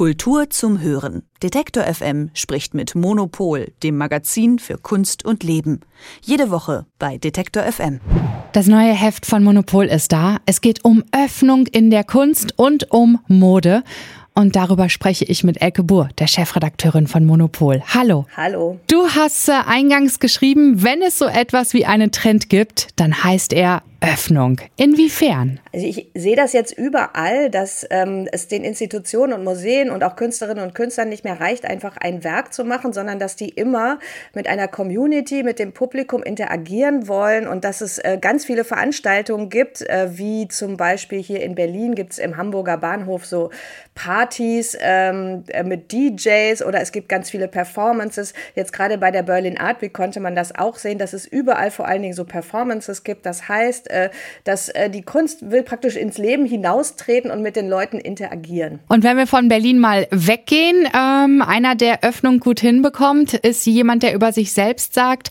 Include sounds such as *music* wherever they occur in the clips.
Kultur zum Hören. Detektor FM spricht mit Monopol, dem Magazin für Kunst und Leben. Jede Woche bei Detektor FM. Das neue Heft von Monopol ist da. Es geht um Öffnung in der Kunst und um Mode. Und darüber spreche ich mit Elke Buhr, der Chefredakteurin von Monopol. Hallo. Hallo. Du hast äh, eingangs geschrieben, wenn es so etwas wie einen Trend gibt, dann heißt er Öffnung. Inwiefern? Also ich sehe das jetzt überall, dass ähm, es den Institutionen und Museen und auch Künstlerinnen und Künstlern nicht mehr reicht, einfach ein Werk zu machen, sondern dass die immer mit einer Community, mit dem Publikum interagieren wollen und dass es äh, ganz viele Veranstaltungen gibt, äh, wie zum Beispiel hier in Berlin gibt es im Hamburger Bahnhof so Partys ähm, äh, mit DJs oder es gibt ganz viele Performances. Jetzt gerade bei der Berlin Art Week konnte man das auch sehen, dass es überall vor allen Dingen so Performances gibt. Das heißt, äh, dass äh, die Kunst will praktisch ins Leben hinaustreten und mit den Leuten interagieren. Und wenn wir von Berlin mal weggehen, ähm, einer, der Öffnung gut hinbekommt, ist jemand, der über sich selbst sagt,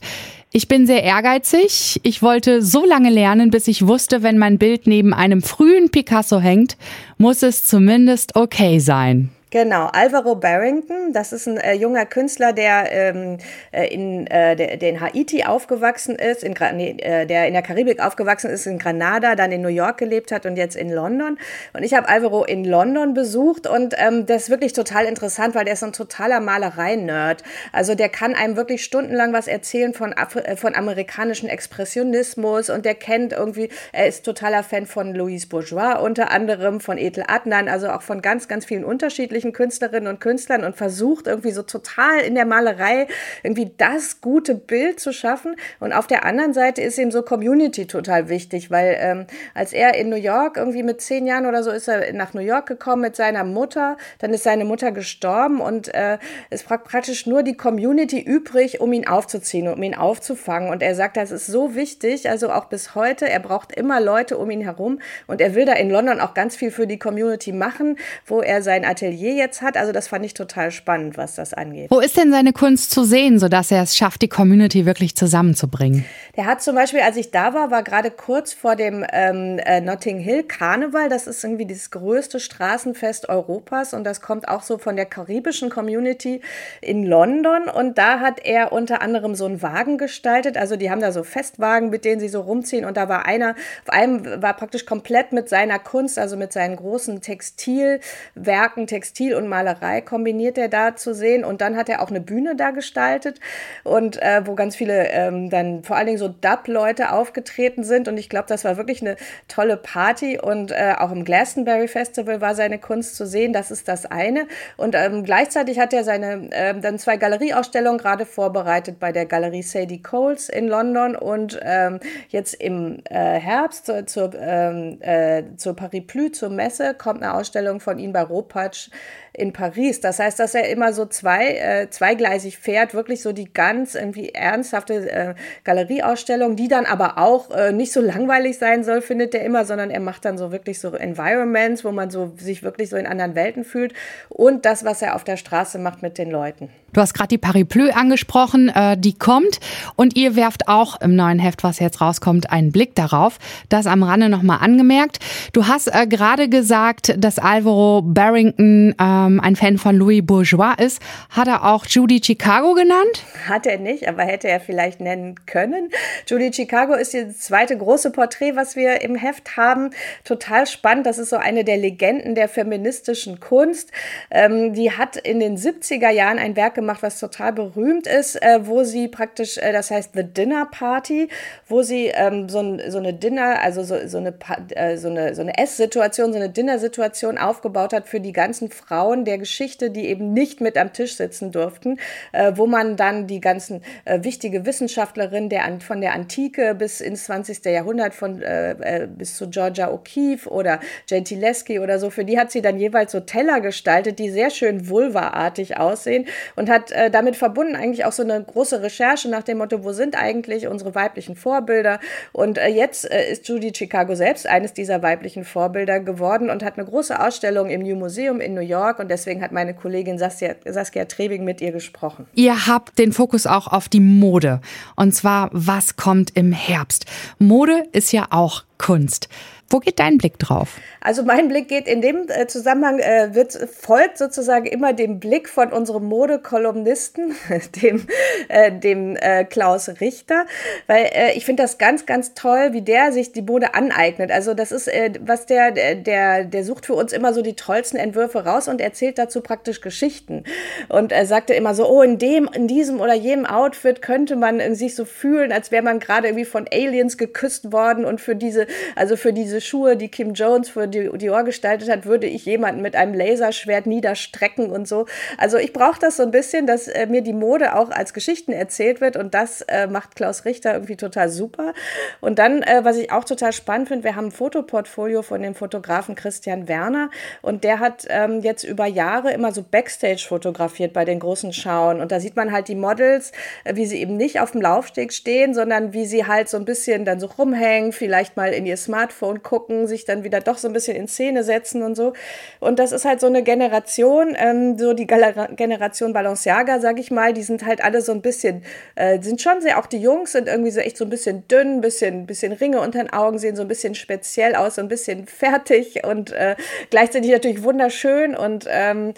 ich bin sehr ehrgeizig. Ich wollte so lange lernen, bis ich wusste, wenn mein Bild neben einem frühen Picasso hängt, muss es zumindest okay sein. Genau, Alvaro Barrington, das ist ein äh, junger Künstler, der, ähm, äh, in, äh, der, der, in Haiti aufgewachsen ist, in, nee, äh, der in der Karibik aufgewachsen ist, in Granada, dann in New York gelebt hat und jetzt in London. Und ich habe Alvaro in London besucht und ähm, der ist wirklich total interessant, weil der ist so ein totaler Malerei-Nerd. Also der kann einem wirklich stundenlang was erzählen von, Af äh, von amerikanischen Expressionismus und der kennt irgendwie, er ist totaler Fan von Louise Bourgeois unter anderem, von Ethel Adnan, also auch von ganz, ganz vielen unterschiedlichen unterschiedlichen Künstlerinnen und Künstlern und versucht irgendwie so total in der Malerei irgendwie das gute Bild zu schaffen. Und auf der anderen Seite ist ihm so Community total wichtig, weil ähm, als er in New York irgendwie mit zehn Jahren oder so ist er nach New York gekommen mit seiner Mutter, dann ist seine Mutter gestorben und äh, es praktisch nur die Community übrig, um ihn aufzuziehen, um ihn aufzufangen. Und er sagt, das ist so wichtig, also auch bis heute, er braucht immer Leute um ihn herum und er will da in London auch ganz viel für die Community machen, wo er sein Atelier Atelier jetzt hat. Also das fand ich total spannend, was das angeht. Wo ist denn seine Kunst zu sehen, sodass er es schafft, die Community wirklich zusammenzubringen? Der hat zum Beispiel, als ich da war, war gerade kurz vor dem ähm, äh, Notting Hill Karneval. Das ist irgendwie das größte Straßenfest Europas und das kommt auch so von der karibischen Community in London. Und da hat er unter anderem so einen Wagen gestaltet. Also die haben da so Festwagen, mit denen sie so rumziehen. Und da war einer, auf einem war praktisch komplett mit seiner Kunst, also mit seinen großen Textilwerken, Textil Textil und Malerei kombiniert er da zu sehen. Und dann hat er auch eine Bühne da gestaltet und äh, wo ganz viele ähm, dann vor allen Dingen so Dub-Leute aufgetreten sind. Und ich glaube, das war wirklich eine tolle Party. Und äh, auch im Glastonbury Festival war seine Kunst zu sehen. Das ist das eine. Und ähm, gleichzeitig hat er seine äh, dann zwei Galerieausstellungen gerade vorbereitet bei der Galerie Sadie Coles in London und ähm, jetzt im äh, Herbst zur, zur, ähm, äh, zur Paris Plus, zur Messe, kommt eine Ausstellung von ihm bei Ropatsch in Paris. Das heißt, dass er immer so zwei, äh, zweigleisig fährt, wirklich so die ganz irgendwie ernsthafte äh, Galerieausstellung, die dann aber auch äh, nicht so langweilig sein soll, findet er immer, sondern er macht dann so wirklich so Environments, wo man so sich wirklich so in anderen Welten fühlt und das, was er auf der Straße macht mit den Leuten. Du hast gerade die Paris Pleu angesprochen, äh, die kommt und ihr werft auch im neuen Heft, was jetzt rauskommt, einen Blick darauf. Das am Rande nochmal angemerkt. Du hast äh, gerade gesagt, dass Alvaro Barrington ähm, ein Fan von Louis Bourgeois ist. Hat er auch Judy Chicago genannt? Hat er nicht, aber hätte er vielleicht nennen können. Judy Chicago ist das zweite große Porträt, was wir im Heft haben. Total spannend. Das ist so eine der Legenden der feministischen Kunst. Ähm, die hat in den 70er Jahren ein Werk gemacht, was total berühmt ist, äh, wo sie praktisch, äh, das heißt The Dinner Party, wo sie ähm, so, ein, so, eine Dinner, also so, so eine, äh, so eine, so eine Esssituation, so eine Dinnersituation aufgebaut hat für die ganzen Frauen der Geschichte, die eben nicht mit am Tisch sitzen durften, äh, wo man dann die ganzen äh, wichtige Wissenschaftlerinnen der, von der Antike bis ins 20. Jahrhundert, von, äh, bis zu Georgia O'Keeffe oder Gentileschi oder so, für die hat sie dann jeweils so Teller gestaltet, die sehr schön vulvaartig aussehen und hat äh, damit verbunden eigentlich auch so eine große Recherche nach dem Motto, wo sind eigentlich unsere weiblichen Vorbilder? Und äh, jetzt äh, ist Judy Chicago selbst eines dieser weiblichen Vorbilder geworden und hat eine große Ausstellung im New Museum in New York und deswegen hat meine Kollegin Saskia, Saskia Trebing mit ihr gesprochen. Ihr habt den Fokus auch auf die Mode und zwar, was kommt im Herbst? Mode ist ja auch Kunst. Wo geht dein Blick drauf? Also mein Blick geht in dem äh, Zusammenhang, äh, wird, folgt sozusagen immer dem Blick von unserem Modekolumnisten, *laughs* dem, äh, dem äh, Klaus Richter, weil äh, ich finde das ganz, ganz toll, wie der sich die Mode aneignet. Also das ist, äh, was der, der, der sucht für uns immer so die tollsten Entwürfe raus und erzählt dazu praktisch Geschichten. Und er sagte immer so, oh, in dem, in diesem oder jedem Outfit könnte man sich so fühlen, als wäre man gerade irgendwie von Aliens geküsst worden und für diese, also für diese Schuhe, die Kim Jones für Dior gestaltet hat, würde ich jemanden mit einem Laserschwert niederstrecken und so. Also ich brauche das so ein bisschen, dass äh, mir die Mode auch als Geschichten erzählt wird und das äh, macht Klaus Richter irgendwie total super. Und dann, äh, was ich auch total spannend finde, wir haben ein Fotoportfolio von dem Fotografen Christian Werner und der hat ähm, jetzt über Jahre immer so Backstage fotografiert bei den großen Schauen und da sieht man halt die Models, äh, wie sie eben nicht auf dem Laufsteg stehen, sondern wie sie halt so ein bisschen dann so rumhängen, vielleicht mal in ihr Smartphone gucken, sich dann wieder doch so ein bisschen in Szene setzen und so. Und das ist halt so eine Generation, ähm, so die Generation Balenciaga, sag ich mal, die sind halt alle so ein bisschen, äh, sind schon sehr, auch die Jungs sind irgendwie so echt so ein bisschen dünn, bisschen, bisschen Ringe unter den Augen, sehen so ein bisschen speziell aus, so ein bisschen fertig und äh, gleichzeitig natürlich wunderschön. Und ähm,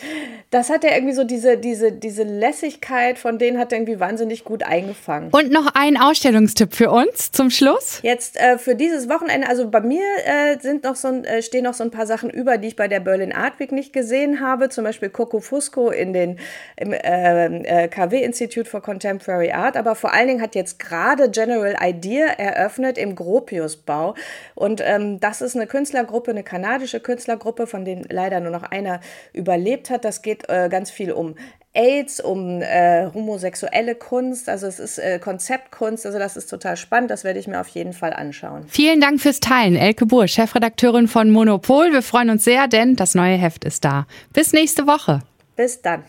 das hat er irgendwie so diese, diese, diese Lässigkeit, von denen hat er irgendwie wahnsinnig gut eingefangen. Und noch ein Ausstellungstipp für uns zum Schluss. Jetzt äh, für dieses Wochenende, also bei mir äh, sind noch so, äh, stehen noch so ein paar Sachen über, die ich bei der Berlin Art Week nicht gesehen habe. Zum Beispiel Coco Fusco in den, im äh, äh KW Institute for Contemporary Art. Aber vor allen Dingen hat jetzt gerade General Idea eröffnet im Gropiusbau. Und ähm, das ist eine Künstlergruppe, eine kanadische Künstlergruppe, von denen leider nur noch einer überlebt hat. Das geht äh, ganz viel um AIDS, um äh, homosexuelle Kunst. Also es ist äh, Konzeptkunst. Also das ist total spannend. Das werde ich mir auf jeden Fall anschauen. Vielen Dank fürs Teilen, Elke Buhr, Chefredakteurin von Monopol. Wir freuen uns sehr, denn das neue Heft ist da. Bis nächste Woche. Bis dann.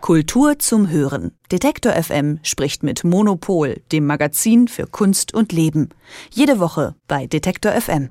Kultur zum Hören. Detektor FM spricht mit Monopol, dem Magazin für Kunst und Leben. Jede Woche bei Detektor FM.